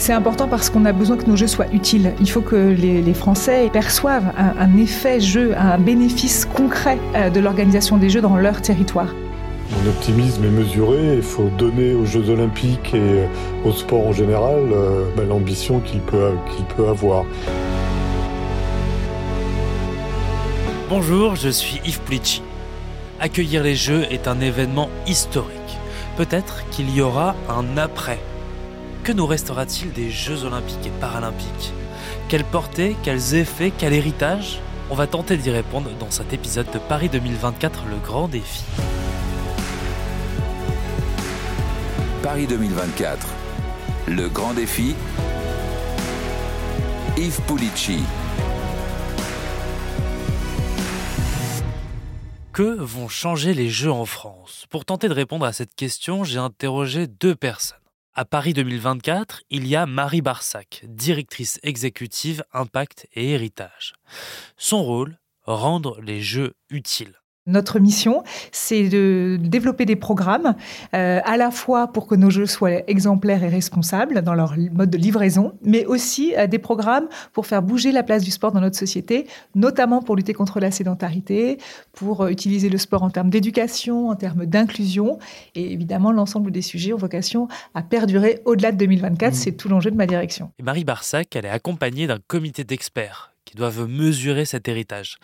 C'est important parce qu'on a besoin que nos jeux soient utiles. Il faut que les, Français perçoivent un, effet jeu, un bénéfice concret euh, de l'organisation des Jeux dans leur territoire. Mon optimisme est mesuré. Il faut donner aux Jeux Olympiques et au sport en général euh, ben, l'ambition qu'il peut, qu'il peut avoir. Bonjour, je suis Yves Plitchy. Accueillir les Jeux est un événement historique. Peut-être qu'il y aura un après que nous restera-t-il des Jeux olympiques et paralympiques? Quelle portée, quels effets, quel héritage? On va tenter d'y répondre dans cet épisode de Paris 2024, le grand défi. Paris 2024, le grand défi. Yves Pulici. Que vont changer les Jeux en France? Pour tenter de répondre à cette question, j'ai interrogé deux personnes. À Paris 2024, il y a Marie Barsac, directrice exécutive Impact et Héritage. Son rôle, rendre les jeux utiles. Notre mission, c'est de développer des programmes euh, à la fois pour que nos jeux soient exemplaires et responsables dans leur mode de livraison, mais aussi euh, des programmes pour faire bouger la place du sport dans notre société, notamment pour lutter contre la sédentarité, pour euh, utiliser le sport en termes d'éducation, en termes d'inclusion, et évidemment l'ensemble des sujets ont vocation à perdurer au-delà de 2024. Mmh. C'est tout l'enjeu de ma direction. Et Marie Barsac, elle est accompagnée d'un comité d'experts qui doivent mesurer cet héritage.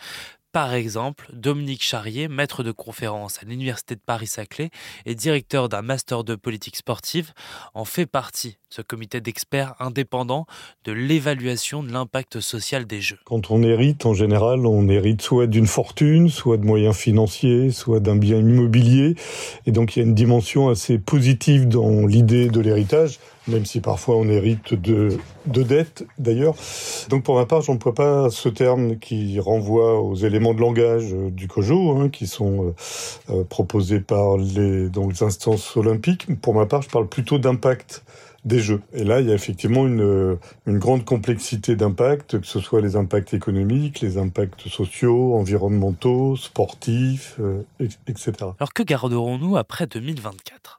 Par exemple, Dominique Charrier, maître de conférence à l'Université de Paris-Saclay et directeur d'un master de politique sportive, en fait partie, ce comité d'experts indépendant de l'évaluation de l'impact social des Jeux. Quand on hérite, en général, on hérite soit d'une fortune, soit de moyens financiers, soit d'un bien immobilier. Et donc il y a une dimension assez positive dans l'idée de l'héritage même si parfois on hérite de, de dettes d'ailleurs. Donc pour ma part, je n'emploie pas ce terme qui renvoie aux éléments de langage euh, du COJO, hein, qui sont euh, euh, proposés par les, donc, les instances olympiques. Pour ma part, je parle plutôt d'impact des jeux. Et là, il y a effectivement une, une grande complexité d'impacts, que ce soit les impacts économiques, les impacts sociaux, environnementaux, sportifs, etc. Alors que garderons-nous après 2024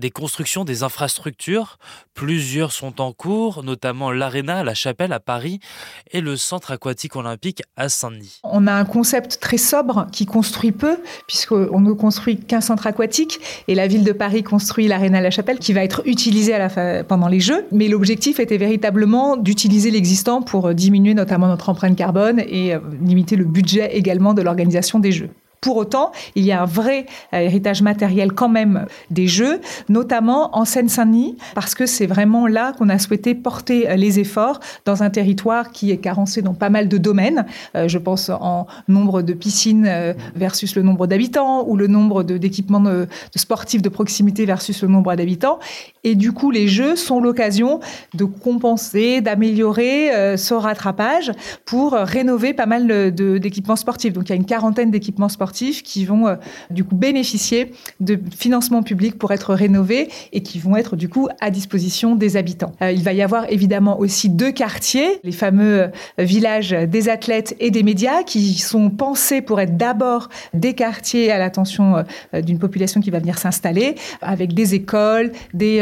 des constructions des infrastructures. Plusieurs sont en cours, notamment l'Arena, la Chapelle à Paris et le Centre aquatique olympique à Saint-Denis. On a un concept très sobre qui construit peu, puisqu'on ne construit qu'un centre aquatique et la ville de Paris construit l'Arena La Chapelle qui va être utilisée pendant les Jeux. Mais l'objectif était véritablement d'utiliser l'existant pour diminuer notamment notre empreinte carbone et euh, limiter le budget également de l'organisation des Jeux. Pour autant, il y a un vrai euh, héritage matériel quand même des jeux, notamment en Seine-Saint-Denis, parce que c'est vraiment là qu'on a souhaité porter euh, les efforts dans un territoire qui est carencé dans pas mal de domaines. Euh, je pense en nombre de piscines versus le nombre d'habitants ou le nombre d'équipements sportifs de proximité versus le nombre d'habitants. Et du coup, les jeux sont l'occasion de compenser, d'améliorer ce rattrapage pour rénover pas mal d'équipements sportifs. Donc il y a une quarantaine d'équipements sportifs qui vont euh, du coup bénéficier de financements publics pour être rénovés et qui vont être du coup à disposition des habitants. Euh, il va y avoir évidemment aussi deux quartiers, les fameux euh, villages des athlètes et des médias qui sont pensés pour être d'abord des quartiers à l'attention d'une population qui va venir s'installer avec des écoles, des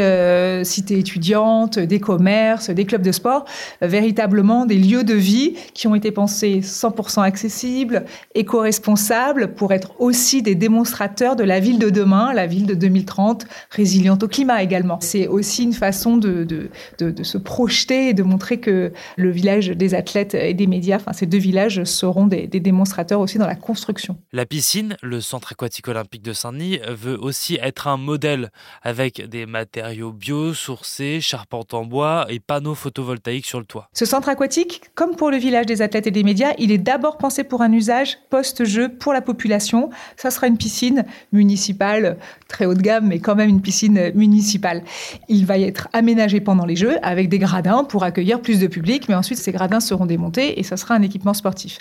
cités étudiantes, des commerces, des clubs de sport, véritablement des lieux de vie qui ont été pensés 100% accessibles, éco-responsables pour être aussi des démonstrateurs de la ville de demain, la ville de 2030, résiliente au climat également. C'est aussi une façon de, de, de, se projeter et de montrer que le village des athlètes et des médias, enfin ces deux villages seront des, des démonstrateurs aussi dans la construction. La piscine, le centre aquatique olympique de Saint-Denis, veut aussi être un modèle avec des matériaux biosourcés, charpente en bois et panneaux photovoltaïques sur le toit. Ce centre aquatique, comme pour le village des athlètes et des médias, il est d'abord pensé pour un usage post-jeu pour la population ça sera une piscine municipale, très haut de gamme, mais quand même une piscine municipale. Il va y être aménagé pendant les Jeux avec des gradins pour accueillir plus de public, mais ensuite ces gradins seront démontés et ça sera un équipement sportif.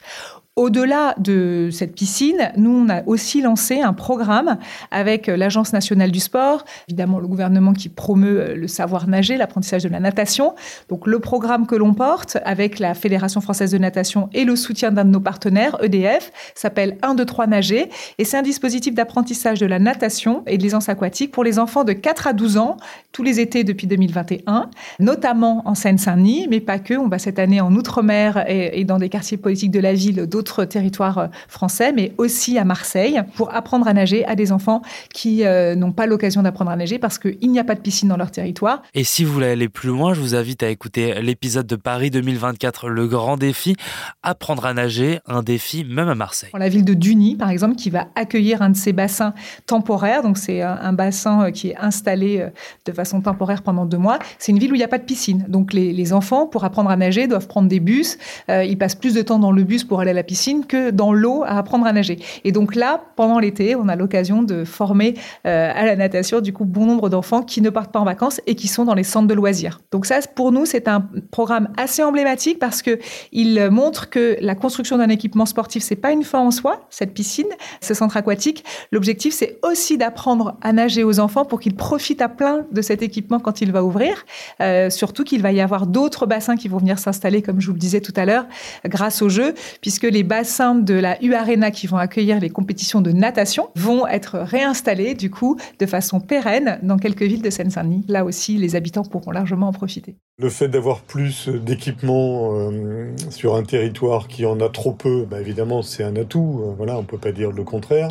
Au-delà de cette piscine, nous, on a aussi lancé un programme avec l'Agence nationale du sport, évidemment le gouvernement qui promeut le savoir nager, l'apprentissage de la natation. Donc le programme que l'on porte avec la Fédération française de natation et le soutien d'un de nos partenaires, EDF, s'appelle 1, 2, 3 nager. Et c'est un dispositif d'apprentissage de la natation et de l'aisance aquatique pour les enfants de 4 à 12 ans, tous les étés depuis 2021, notamment en Seine-Saint-Denis, mais pas que. On va cette année en Outre-mer et, et dans des quartiers politiques de la ville d'autres territoire euh, français, mais aussi à Marseille, pour apprendre à nager à des enfants qui euh, n'ont pas l'occasion d'apprendre à nager parce qu'il n'y a pas de piscine dans leur territoire. Et si vous voulez aller plus loin, je vous invite à écouter l'épisode de Paris 2024, le grand défi, apprendre à nager, un défi même à Marseille. La ville de Duny, par exemple, qui va accueillir un de ces bassins temporaires, donc c'est un, bassin euh, qui est installé de façon temporaire pendant deux mois. C'est une ville où il n'y a pas de piscine, donc les, les, enfants, pour apprendre à nager, doivent prendre des bus. ils passent plus de temps dans le bus pour aller à la piscine que dans l'eau à apprendre à nager. Et donc là, pendant l'été, on a l'occasion de former euh, à la natation du coup bon nombre d'enfants qui ne partent pas en vacances et qui sont dans les centres de loisirs. Donc ça, pour nous, c'est un programme assez emblématique parce que il montre que la construction d'un équipement sportif, c'est pas une fin en soi, cette piscine, ce centre aquatique. L'objectif, c'est aussi d'apprendre à nager aux enfants pour qu'ils profitent à plein de cet équipement quand il va ouvrir. Euh, surtout qu'il va y avoir d'autres bassins qui vont venir s'installer, comme je vous le disais tout à l'heure, grâce au jeu, puisque les bassins de la U Arena qui vont accueillir les compétitions de natation vont être réinstallés du coup de façon pérenne dans quelques villes de Seine-Saint-Denis. Là aussi, les habitants pourront largement en profiter. Le fait d'avoir plus d'équipements euh, sur un territoire qui en a trop peu, bah, évidemment, c'est un atout. Euh, voilà, on peut pas dire le contraire.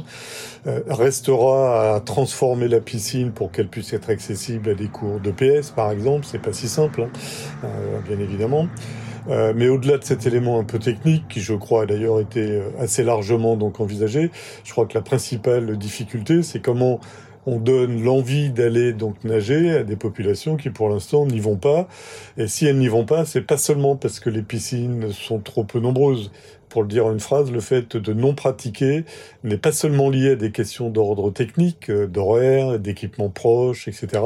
Euh, restera à transformer la piscine pour qu'elle puisse être accessible à des cours de PS, par exemple. C'est pas si simple, hein, bien évidemment. Euh, mais au-delà de cet élément un peu technique, qui je crois a d'ailleurs été euh, assez largement donc envisagé, je crois que la principale difficulté, c'est comment on donne l'envie d'aller donc nager à des populations qui pour l'instant n'y vont pas. Et si elles n'y vont pas, c'est pas seulement parce que les piscines sont trop peu nombreuses pour le dire en une phrase, le fait de non pratiquer n'est pas seulement lié à des questions d'ordre technique, euh, d'horaire, d'équipements proches, etc.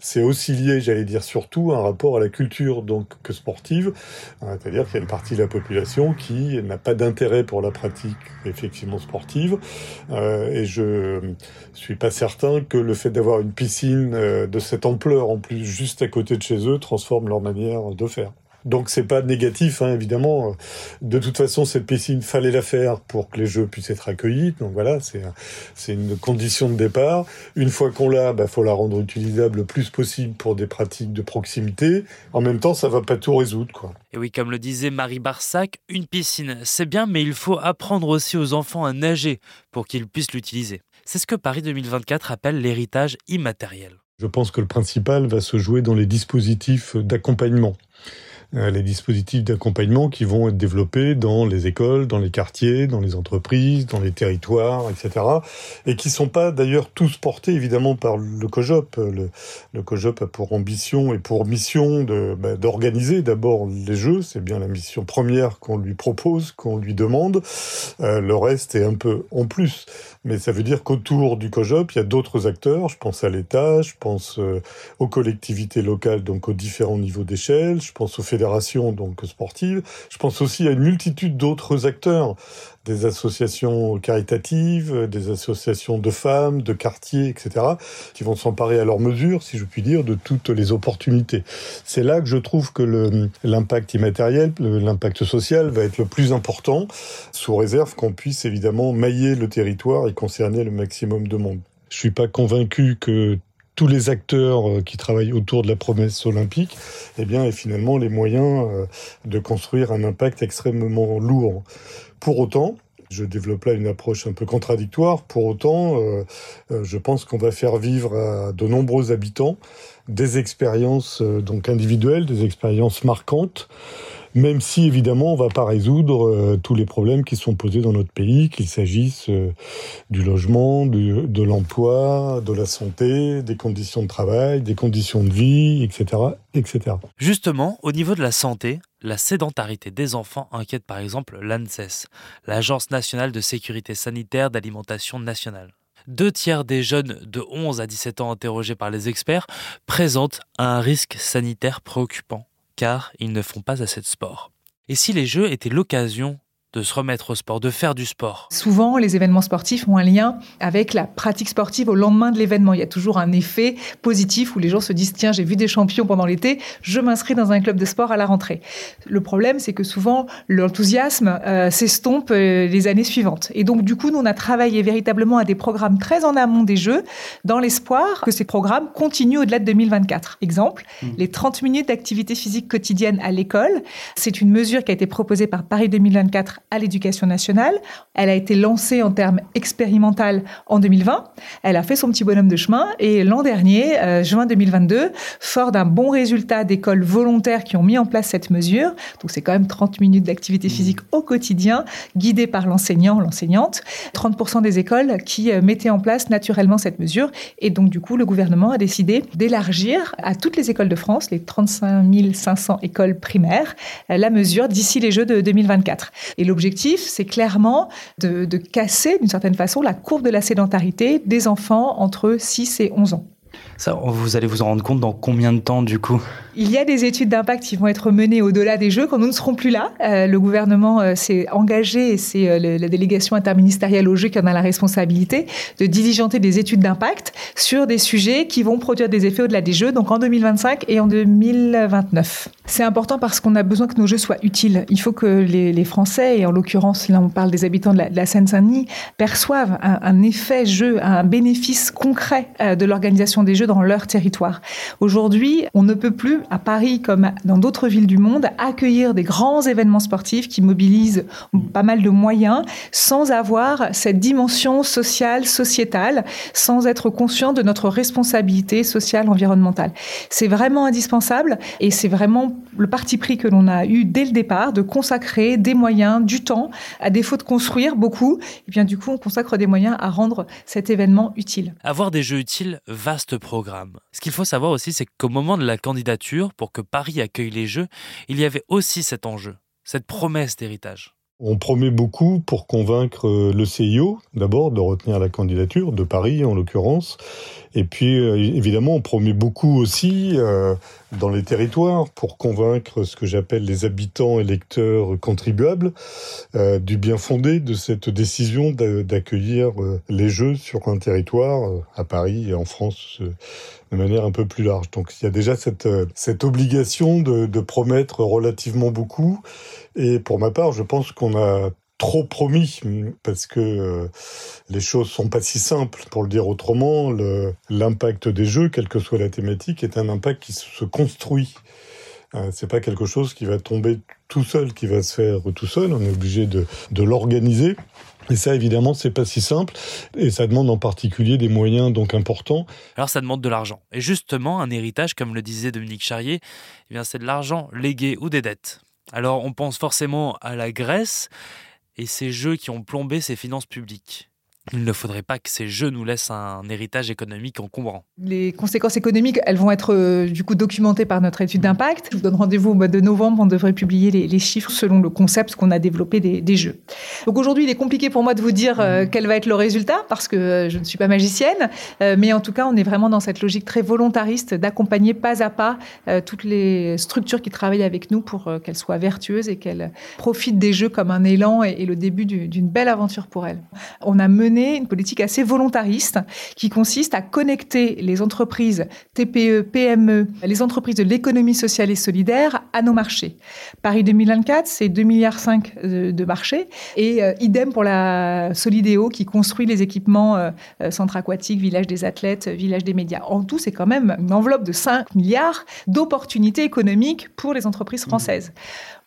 C'est aussi lié, j'allais dire surtout, à un rapport à la culture donc sportive, hein, c'est-à-dire qu'il y a une partie de la population qui n'a pas d'intérêt pour la pratique effectivement sportive, euh, et je suis pas certain que le fait d'avoir une piscine euh, de cette ampleur en plus juste à côté de chez eux transforme leur manière de faire. Donc c'est pas négatif, hein, évidemment. De toute façon, cette piscine fallait la faire pour que les jeux puissent être accueillis. Donc voilà, c'est c'est une condition de départ. Une fois qu'on l'a, bah faut la rendre utilisable le plus possible pour des pratiques de proximité. En même temps, ça va pas tout résoudre, quoi. Et oui, comme le disait Marie Barsac, une piscine, c'est bien, mais il faut apprendre aussi aux enfants à nager pour qu'ils puissent l'utiliser. C'est ce que Paris 2024 appelle l'héritage immatériel. Je pense que le principal va se jouer dans les dispositifs d'accompagnement. Euh, les dispositifs d'accompagnement qui vont être développés dans les écoles, dans les quartiers, dans les entreprises, dans les territoires, etc. Et qui sont pas d'ailleurs tous portés évidemment par le COJOP. Le, le COJOP a pour ambition et pour mission bah, d'organiser d'abord les jeux. C'est bien la mission première qu'on lui propose, qu'on lui demande. Euh, le reste est un peu en plus. Mais ça veut dire qu'autour du COJOP, il y a d'autres acteurs. Je pense à l'État, je pense euh, aux collectivités locales, donc aux différents niveaux d'échelle. Je pense aux fédérations donc sportive. Je pense aussi à une multitude d'autres acteurs, des associations caritatives, des associations de femmes, de quartiers, etc., qui vont s'emparer à leur mesure, si je puis dire, de toutes les opportunités. C'est là que je trouve que l'impact immatériel, l'impact social va être le plus important, sous réserve qu'on puisse évidemment mailler le territoire et concerner le maximum de monde. Je suis pas convaincu que tous les acteurs euh, qui travaillent autour de la promesse olympique, eh bien, et finalement les moyens euh, de construire un impact extrêmement lourd. Pour autant, je développe là une approche un peu contradictoire. Pour autant, euh, je pense qu'on va faire vivre à de nombreux habitants des expériences donc individuelles, des expériences marquantes, même si évidemment on va pas résoudre euh, tous les problèmes qui sont posés dans notre pays, qu'il s'agisse euh, du logement, de l'emploi, de la santé, des conditions de travail, des conditions de vie, etc., etc. Justement, au niveau de la santé, la sédentarité des enfants inquiète par exemple l'ANSES, l'Agence nationale de sécurité sanitaire d'alimentation nationale. Deux tiers des jeunes de 11 à 17 ans interrogés par les experts présentent un risque sanitaire préoccupant car ils ne font pas assez de sport. Et si les Jeux étaient l'occasion de se remettre au sport, de faire du sport. Souvent, les événements sportifs ont un lien avec la pratique sportive au lendemain de l'événement. Il y a toujours un effet positif où les gens se disent tiens, j'ai vu des champions pendant l'été, je m'inscris dans un club de sport à la rentrée. Le problème, c'est que souvent, l'enthousiasme euh, s'estompe euh, les années suivantes. Et donc, du coup, nous, on a travaillé véritablement à des programmes très en amont des Jeux, dans l'espoir que ces programmes continuent au-delà de 2024. Exemple, mmh. les 30 minutes d'activité physique quotidienne à l'école. C'est une mesure qui a été proposée par Paris 2024 à l'éducation nationale. Elle a été lancée en termes expérimental en 2020. Elle a fait son petit bonhomme de chemin et l'an dernier, euh, juin 2022, fort d'un bon résultat d'écoles volontaires qui ont mis en place cette mesure, donc c'est quand même 30 minutes d'activité mmh. physique au quotidien, guidée par l'enseignant, l'enseignante, 30% des écoles qui euh, mettaient en place naturellement cette mesure. Et donc, du coup, le gouvernement a décidé d'élargir à toutes les écoles de France, les 35 500 écoles primaires, euh, la mesure d'ici les Jeux de 2024. Et l'objectif, c'est clairement de, casser, d'une certaine façon, la courbe de la sédentarité des enfants entre 6 et 11 ans. Vous allez vous en rendre compte dans combien de temps du coup Il y a des études d'impact qui vont être menées au-delà des Jeux quand nous ne serons plus là. Euh, le gouvernement euh, s'est engagé, et c'est euh, la délégation interministérielle aux Jeux qui en a la responsabilité, de diligenter des études d'impact sur des sujets qui vont produire des effets au-delà des Jeux, donc en 2025 et en 2029. C'est important parce qu'on a besoin que nos Jeux soient utiles. Il faut que les, Français, et en l'occurrence là on parle des habitants de la, Seine-Saint-Denis, perçoivent un, un, effet jeu, un bénéfice concret de l'organisation des Jeux dans leur territoire. Aujourd'hui, on ne peut plus, à Paris comme dans d'autres villes du monde, accueillir des grands événements sportifs qui mobilisent pas mal de moyens sans avoir cette dimension sociale, sociétale, sans être conscient de notre responsabilité sociale, environnementale. C'est vraiment indispensable et c'est vraiment le parti pris que l'on a eu dès le départ de consacrer des moyens, du temps, à défaut de construire beaucoup, et bien du coup on consacre des moyens à rendre cet événement utile. Avoir des jeux utiles, vaste programme ce qu'il faut savoir aussi, c'est qu'au moment de la candidature, pour que Paris accueille les Jeux, il y avait aussi cet enjeu, cette promesse d'héritage. On promet beaucoup pour convaincre euh, le CIO, d'abord, de retenir la candidature, de Paris en l'occurrence. Et puis, euh, évidemment, on promet beaucoup aussi euh, dans les territoires pour convaincre ce que j'appelle les habitants électeurs contribuables du bien fondé de cette décision d'accueillir les Jeux sur un territoire, à Paris et en France de manière un peu plus large. Donc il y a déjà cette, cette obligation de, promettre relativement beaucoup. Et pour ma part, je pense qu'on a trop promis parce que euh, les choses sont pas si simples pour le dire autrement l'impact des jeux quelle que soit la thématique est un impact qui se construit euh, c'est pas quelque chose qui va tomber tout seul qui va se faire tout seul on est obligé de, de l'organiser et ça, évidemment, c'est pas si simple, et ça demande en particulier des moyens donc importants. Alors, ça demande de l'argent. Et justement, un héritage, comme le disait Dominique Charrier, eh bien, c'est de l'argent légué ou des dettes. Alors on pense forcément à la Grèce et ces jeux qui ont plombé ses finances publiques il ne faudrait pas que ces jeux nous laissent un héritage économique encombrant. Les conséquences économiques, elles vont être euh, du coup documentées par notre étude d'impact. Je vous donne rendez-vous au mois de novembre, on devrait publier les, chiffres selon le concept qu'on a développé des, jeux. Donc aujourd'hui, il est compliqué pour moi de vous dire euh, quel va être le résultat parce que euh, je ne suis pas magicienne, mais en tout cas, on est vraiment dans cette logique très volontariste d'accompagner pas à pas toutes les structures qui travaillent avec nous pour qu'elles soient vertueuses et qu'elles profitent des jeux comme un élan et, et le début d'une belle aventure pour elles. On a mené une politique assez volontariste qui consiste à connecter les entreprises TPE, PME, les entreprises de l'économie sociale et solidaire à nos marchés. Paris 2024, c'est 2,5 milliards de marchés et euh, idem pour la Solidéo qui construit les équipements euh, euh, centres aquatiques, village des athlètes, village des médias. En tout, c'est quand même une enveloppe de 5 milliards d'opportunités économiques pour les entreprises françaises.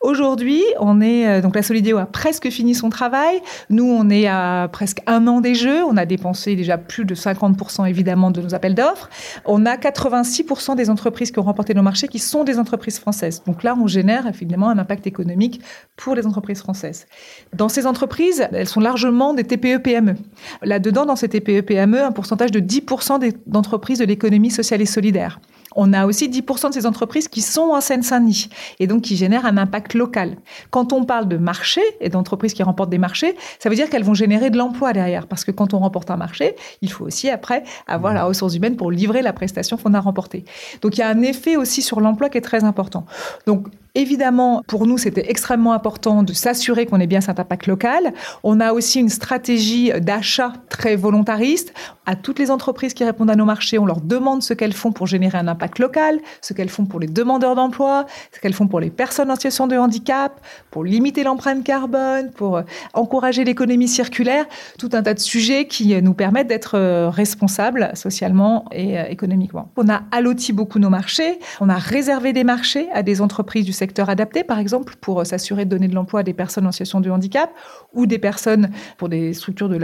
Aujourd'hui, on est euh, donc la Solidéo a presque fini son travail. Nous, on est à presque un an des jeux. On a dépensé déjà plus de 50% évidemment de nos appels d'offres. On a 86% des entreprises qui ont remporté nos marchés qui sont des entreprises françaises. Donc là, on génère évidemment un impact économique pour les entreprises françaises. Dans ces entreprises, elles sont largement des TPE-PME. Là-dedans, dans ces TPE-PME, un pourcentage de 10% d'entreprises de l'économie sociale et solidaire. On a aussi 10% de ces entreprises qui sont en Seine-Saint-Denis et donc qui génèrent un impact local. Quand on parle de marché et d'entreprises qui remportent des marchés, ça veut dire qu'elles vont générer de l'emploi derrière parce que quand on remporte un marché, il faut aussi après avoir la ressource humaine pour livrer la prestation qu'on a remportée. Donc il y a un effet aussi sur l'emploi qui est très important. Donc Évidemment, pour nous, c'était extrêmement important de s'assurer qu'on ait bien cet impact local. On a aussi une stratégie d'achat très volontariste. À toutes les entreprises qui répondent à nos marchés, on leur demande ce qu'elles font pour générer un impact local, ce qu'elles font pour les demandeurs d'emploi, ce qu'elles font pour les personnes en situation de handicap, pour limiter l'empreinte carbone, pour euh, encourager l'économie circulaire, tout un tas de sujets qui euh, nous permettent d'être euh, responsables socialement et économiquement. On a alloti beaucoup nos marchés, on a réservé des marchés à des entreprises du secteur adapté, par exemple, pour s'assurer de donner de l'emploi à des personnes en situation de handicap ou des personnes pour des structures de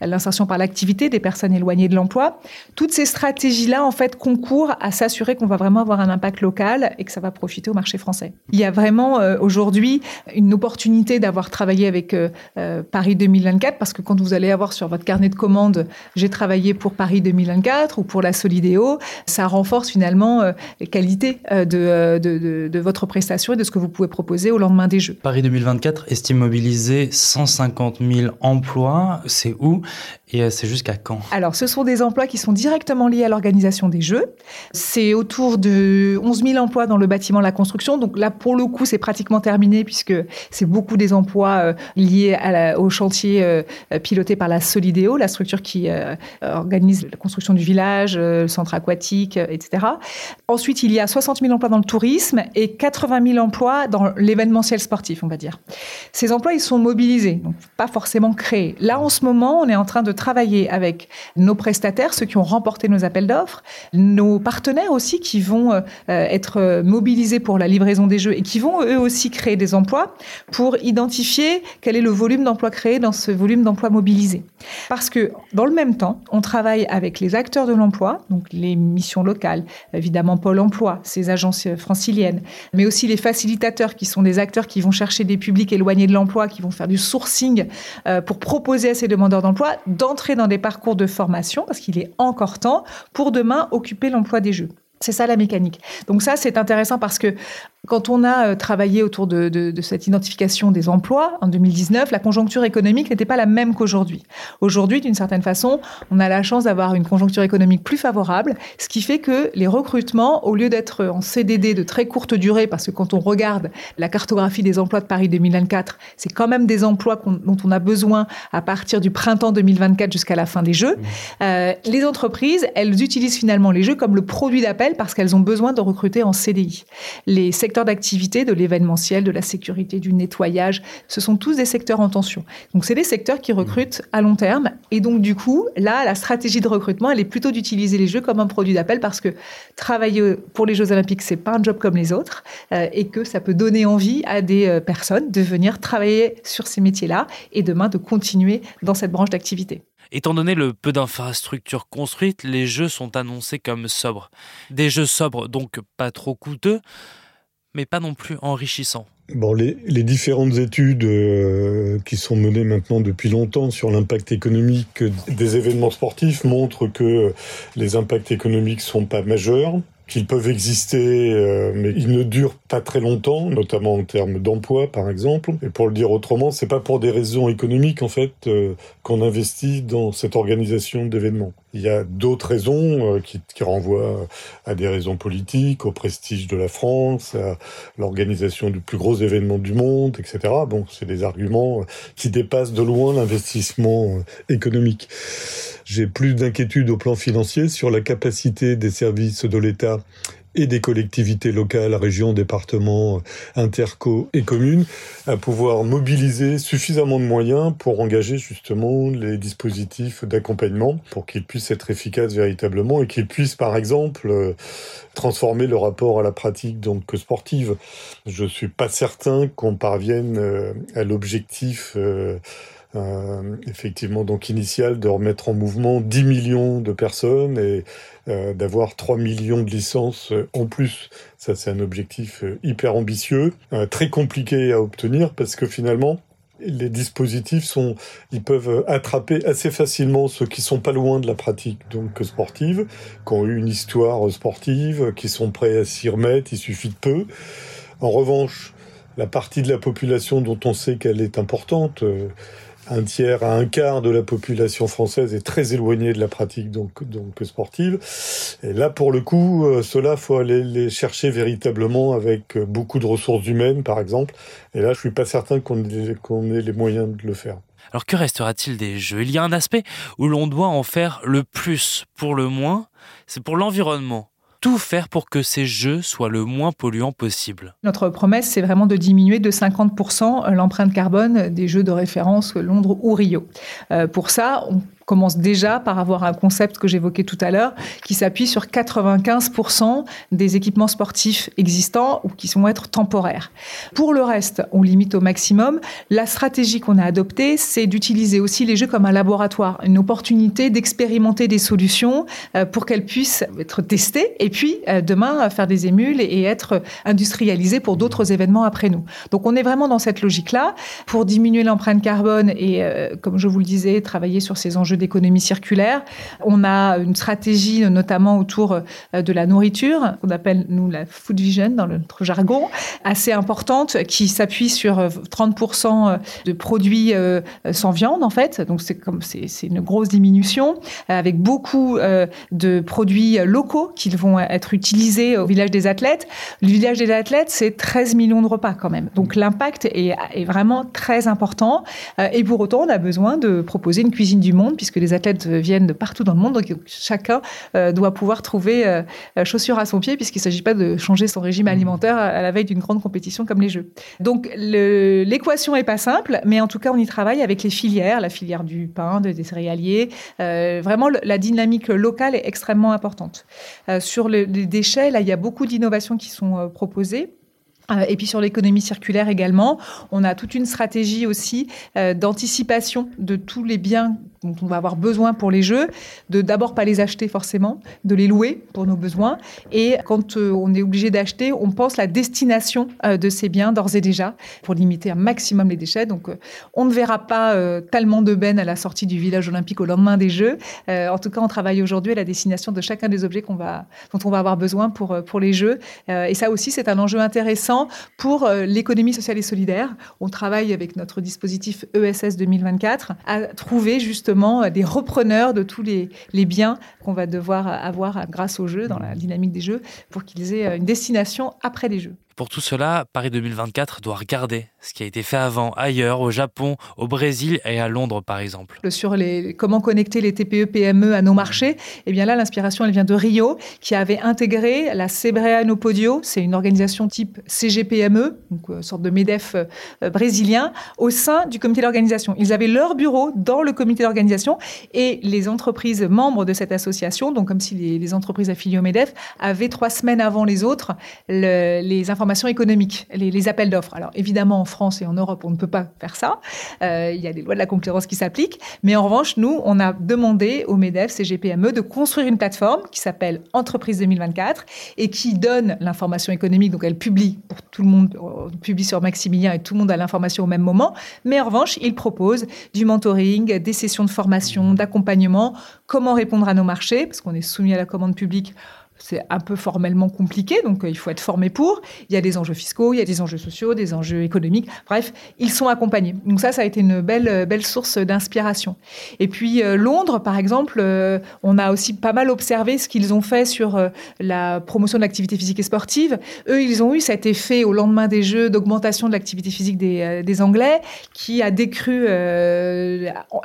l'insertion par l'activité, des personnes éloignées de l'emploi. Toutes ces stratégies-là, en fait, concourent à s'assurer qu'on va vraiment avoir un impact local et que ça va profiter au marché français. Il y a vraiment euh, aujourd'hui une opportunité d'avoir travaillé avec euh, Paris 2024 parce que quand vous allez avoir sur votre carnet de commandes, j'ai travaillé pour Paris 2024 ou pour la Solidéo, ça renforce finalement les qualités de votre prestation et de ce que vous pouvez proposer au lendemain des Jeux. Paris 2024 estime mobiliser 150 000 emplois. C'est où? Et euh, c'est jusqu'à quand? Alors, ce sont des emplois qui sont directement liés à l'organisation des Jeux. C'est autour de 11 000 emplois dans le bâtiment, la construction. Donc là, pour le coup, c'est pratiquement terminé puisque c'est beaucoup des emplois euh, liés au chantier euh, piloté par la Solidéo, la structure qui organise la construction du village, le centre aquatique, etc. Ensuite, il y a 60 000 emplois dans le tourisme et 80 000 emplois dans l'événementiel sportif, on va dire. Ces emplois, ils sont mobilisés, donc pas forcément créés. Là, en ce moment, on est en train de travailler avec nos prestataires, ceux qui ont remporté nos appels d'offres, nos partenaires aussi qui vont euh, être mobilisés pour la livraison des jeux et qui vont eux aussi créer des emplois pour identifier quel est le volume d'emplois créés dans ce volume d'emplois mobilisés. Parce que dans le même temps, on travaille avec les acteurs de l'emploi, donc les missions locales, évidemment Pôle Emploi, ces agences franciliennes, mais aussi les facilitateurs qui sont des acteurs qui vont chercher des publics éloignés de l'emploi, qui vont faire du sourcing euh, pour proposer à ces demandeurs d'emploi d'entrer dans des parcours de formation, parce qu'il est encore temps, pour demain occuper l'emploi des jeux. C'est ça la mécanique. Donc ça, c'est intéressant parce que quand on a euh, travaillé autour de, cette identification des emplois en 2019, la conjoncture économique n'était pas la même qu'aujourd'hui. Aujourd'hui, d'une certaine façon, on a la chance d'avoir une conjoncture économique plus favorable, ce qui fait que les recrutements, au lieu d'être en CDD de très courte durée, parce que quand on regarde la cartographie des emplois de Paris 2024, c'est quand même des emplois dont on a besoin à partir du printemps 2024 jusqu'à la fin des Jeux, mmh. euh, les entreprises, elles utilisent finalement les Jeux comme le produit d'appel parce qu'elles ont besoin de recruter en CDI. Les secteurs d'activité, de l'événementiel, de la sécurité, du nettoyage, ce sont tous des secteurs en tension. Donc, c'est des secteurs qui recrutent à long terme. Et donc, du coup, là, la stratégie de recrutement, elle est plutôt d'utiliser les Jeux comme un produit d'appel parce que travailler pour les Jeux Olympiques, c'est pas un job comme les autres euh, et que ça peut donner envie à des euh, personnes de venir travailler sur ces métiers-là et demain de continuer dans cette branche d'activité. Étant donné le peu d'infrastructures construites, les jeux sont annoncés comme sobres. Des jeux sobres donc pas trop coûteux, mais pas non plus enrichissants. Bon, les, différentes études euh, qui sont menées maintenant depuis longtemps sur l'impact économique des événements sportifs montrent que les impacts économiques sont pas majeurs qu'ils peuvent exister, euh, mais ils ne durent pas très longtemps, notamment en termes d'emploi, par exemple. Et pour le dire autrement, c'est pas pour des raisons économiques, en fait, euh, qu'on investit dans cette organisation d'événements. Il y a d'autres raisons euh, qui, qui, renvoient à des raisons politiques, au prestige de la France, à l'organisation du plus gros événement du monde, etc. Bon, c'est des arguments qui dépassent de loin l'investissement économique. J'ai plus d'inquiétude au plan financier sur la capacité des services de l'État et des collectivités locales, régions, départements, interco et communes à pouvoir mobiliser suffisamment de moyens pour engager justement les dispositifs d'accompagnement pour qu'ils puissent être efficaces véritablement et qu'ils puissent par exemple transformer le rapport à la pratique donc sportive. Je suis pas certain qu'on parvienne euh, à l'objectif euh, euh, effectivement donc initial de remettre en mouvement 10 millions de personnes et euh, d'avoir 3 millions de licences en plus. Ça c'est un objectif euh, hyper ambitieux, très compliqué à obtenir parce que finalement Les dispositifs sont, ils peuvent attraper assez facilement ceux qui sont pas loin de la pratique donc sportive, qui ont eu une histoire sportive, qui sont prêts à s'y remettre. Il suffit de peu. En revanche, la partie de la population dont on sait qu'elle est importante, euh, un tiers à un quart de la population française est très éloignée de la pratique donc, donc sportive. Et là, pour le coup, euh, cela faut aller les chercher véritablement avec euh, beaucoup de ressources humaines, par exemple. Et là, je suis pas certain qu'on ait, ait les moyens de le faire. Alors que restera-t-il des jeux? Il y a un aspect où l'on doit en faire le plus pour le moins, c'est pour l'environnement tout faire pour que ces jeux soient le moins polluants possible. Notre promesse, c'est vraiment de diminuer de 50% l'empreinte carbone des jeux de référence Londres ou Rio. Euh, pour ça, on commence déjà par avoir un concept que j'évoquais tout à l'heure, qui s'appuie sur 95% des équipements sportifs existants ou qui vont être temporaires. Pour le reste, on limite au maximum. La stratégie qu'on a adoptée, c'est d'utiliser aussi les jeux comme un laboratoire, une opportunité d'expérimenter des solutions euh, pour qu'elles puissent être testées et puis euh, demain faire des émules et être industrialisées pour d'autres événements après nous. Donc on est vraiment dans cette logique-là pour diminuer l'empreinte carbone et, euh, comme je vous le disais, travailler sur ces enjeux d'économie circulaire. On a une stratégie notamment autour euh, de la nourriture, qu'on appelle nous la food vision dans notre jargon, assez importante, qui s'appuie sur 30% euh, de produits euh, sans viande en fait. Donc c'est comme c'est une grosse diminution, avec beaucoup de produits locaux qui vont être utilisés au village des athlètes. Le village des athlètes, c'est 13 millions de repas quand même. Donc l'impact est, est, vraiment très important. Et pour autant, on a besoin de proposer une cuisine du monde puisque les athlètes viennent de partout dans le monde, donc chacun euh, doit pouvoir trouver euh, chaussures à son pied, puisqu'il ne s'agit pas de changer son régime alimentaire à la veille d'une grande compétition comme les Jeux. Donc l'équation n'est pas simple, mais en tout cas, on y travaille avec les filières, la filière du pain, des céréaliers. Euh, vraiment, la dynamique locale est extrêmement importante. sur les déchets, là, il y a beaucoup d'innovations qui sont proposées. Euh, et puis sur l'économie circulaire également, on a toute une stratégie aussi euh, d'anticipation de tous les biens dont on va avoir besoin pour les jeux, de d'abord pas les acheter forcément, de les louer pour nos besoins. Et quand euh, on est obligé d'acheter, on pense la destination de ces biens d'ores et déjà pour limiter un maximum les déchets. Donc on ne verra pas tellement de bennes à la sortie du village olympique au lendemain des Jeux. en tout cas, on travaille aujourd'hui à la destination de chacun des objets dont on va avoir besoin pour les Jeux. et ça aussi, c'est un enjeu intéressant pour euh, l'économie sociale et solidaire. On travaille avec notre dispositif ESS 2024 à trouver justement euh, des repreneurs de tous les, biens qu'on va devoir avoir grâce aux jeux, dans la dynamique des jeux, pour qu'ils aient euh, une destination après les jeux. Pour tout cela, Paris 2024 doit regarder ce qui a été fait avant, ailleurs, au Japon, au Brésil et à Londres, par exemple. Sur comment connecter les TPE, PME à nos marchés, eh bien là, l'inspiration, elle vient de Rio, qui avait intégré la Sebreano Podio, c'est une organisation type CGPME, donc une euh, sorte de MEDEF euh, brésilien, au sein du comité d'organisation. Ils avaient leur bureau dans le comité d'organisation et les entreprises membres de cette association, donc comme si les, entreprises affiliées au MEDEF, avaient trois semaines avant les autres les informations informations économiques, les, appels d'offres. Alors évidemment, en France et en Europe, on ne peut pas faire ça. Euh, il y a des lois de la concurrence qui s'appliquent. Mais en revanche, nous, on a demandé au MEDEF, CGPME, de construire une plateforme qui s'appelle Entreprise 2024 et qui donne l'information économique. Donc elle publie pour tout le monde, on publie sur Maximilien et tout le monde a l'information au même moment. Mais en revanche, il propose du mentoring, des sessions de formation, d'accompagnement, comment répondre à nos marchés, parce qu'on est soumis à la commande publique c'est un peu formellement compliqué, donc euh, il faut être formé pour. Il y a des enjeux fiscaux, il y a des enjeux sociaux, des enjeux économiques. Bref, ils sont accompagnés. Donc ça, ça a été une belle, euh, belle source d'inspiration. Et puis euh, Londres, par exemple, on a aussi pas mal observé ce qu'ils ont fait sur la promotion de l'activité physique et sportive. Eux, ils ont eu cet effet au lendemain des Jeux d'augmentation de l'activité physique des, des, Anglais qui a décru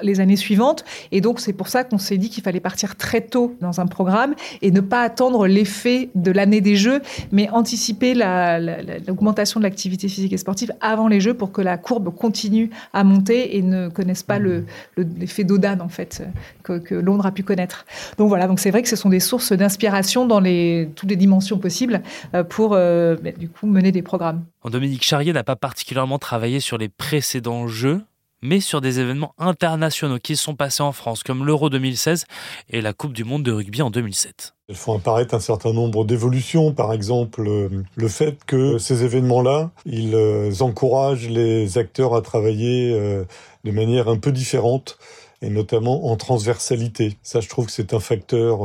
les années suivantes. Et donc c'est pour ça qu'on s'est dit qu'il fallait partir très tôt dans un programme et ne pas attendre l'effet de l'année des Jeux, mais anticiper l'augmentation de l'activité physique et sportive avant les Jeux pour que la courbe continue à monter et ne connaisse pas l'effet le, d'Odan, en fait, que, Londres a pu connaître. Donc voilà, donc c'est vrai que ce sont des sources d'inspiration dans les, toutes les dimensions possibles euh, pour euh, bah, du coup mener des programmes. Dominique Charrier n'a pas particulièrement travaillé sur les précédents Jeux mais sur des événements internationaux qui sont passés en France, comme l'Euro 2016 et la Coupe du Monde de rugby en 2007. Elles font apparaître un certain nombre d'évolutions, par exemple euh, le fait que ces événements-là, ils euh, encouragent les acteurs à travailler euh, de manière un peu différente et notamment en transversalité. Ça, je trouve que c'est un facteur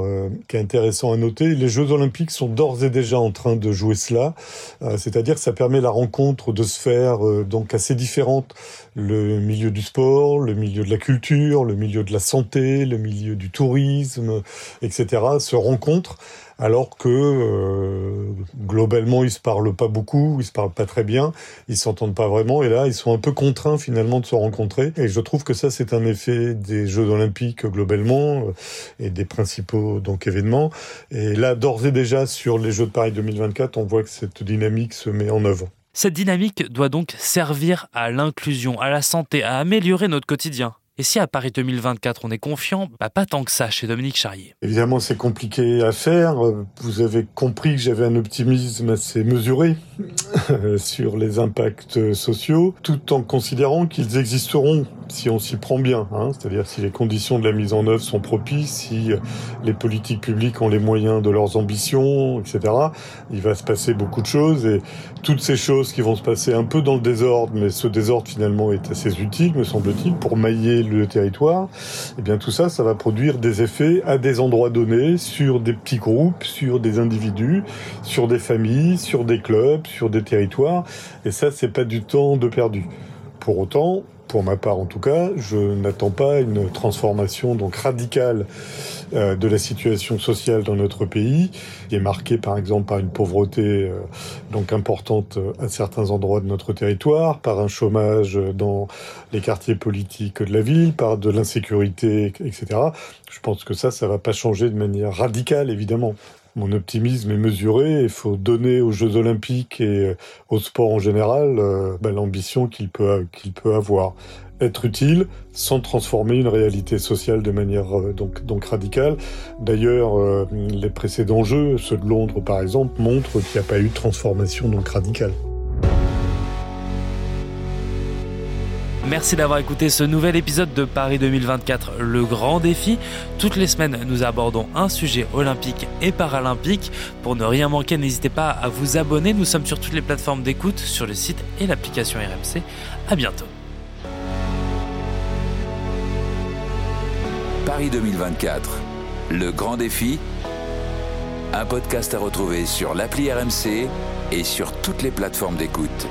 qui est intéressant à noter. Les Jeux olympiques sont d'ores et déjà en train de jouer cela, c'est-à-dire que ça permet la rencontre de sphères euh, donc assez différentes. Le milieu du sport, le milieu de la culture, le milieu de la santé, le milieu du tourisme, etc. se rencontrent alors que euh, globalement ils se parlent pas beaucoup, ils se parlent pas très bien, ils s'entendent pas vraiment et là ils sont un peu contraints finalement de se rencontrer et je trouve que ça c'est un effet des Jeux olympiques globalement euh, et des principaux donc événements et là d'ores et déjà sur les Jeux de Paris 2024 on voit que cette dynamique se met en œuvre. Cette dynamique doit donc servir à l'inclusion, à la santé, à améliorer notre quotidien. Et si à Paris 2024 on est confiant, bah pas tant que ça chez Dominique Charrier. Évidemment, c'est compliqué à faire. Vous avez compris que j'avais un optimisme assez mesuré sur les impacts sociaux, tout en considérant qu'ils existeront si on s'y prend bien. Hein. C'est-à-dire si les conditions de la mise en œuvre sont propices, si les politiques publiques ont les moyens de leurs ambitions, etc. Il va se passer beaucoup de choses et toutes ces choses qui vont se passer un peu dans le désordre, mais ce désordre finalement est assez utile, me semble-t-il, pour mailler le territoire, eh bien tout ça, ça va produire des effets à des endroits donnés, sur des petits groupes, sur des individus, sur des familles, sur des clubs, sur des territoires, et ça, c'est pas du temps de perdu. Pour autant, pour ma part en tout cas, je n'attends pas une transformation donc radicale de la situation sociale dans notre pays, qui est marquée par exemple par une pauvreté euh, donc importante à certains endroits de notre territoire, par un chômage dans les quartiers politiques de la ville, par de l'insécurité, etc. Je pense que ça, ça va pas changer de manière radicale évidemment mon optimisme est mesuré. Il faut donner aux Jeux Olympiques et euh, au sport en général euh, bah, l'ambition qu'il peut, qu'il peut avoir. Être utile sans transformer une réalité sociale de manière euh, donc, donc radicale. D'ailleurs, les précédents Jeux, ceux de Londres par exemple, montrent qu'il n'y a pas eu de transformation donc radicale. Merci d'avoir écouté ce nouvel épisode de Paris 2024, le grand défi. Toutes les semaines, nous abordons un sujet olympique et paralympique. Pour ne rien manquer, n'hésitez pas à vous abonner. Nous sommes sur toutes les plateformes d'écoute, sur le site et l'application RMC. À bientôt. Paris 2024, le grand défi. Un podcast à retrouver sur l'appli RMC et sur toutes les plateformes d'écoute.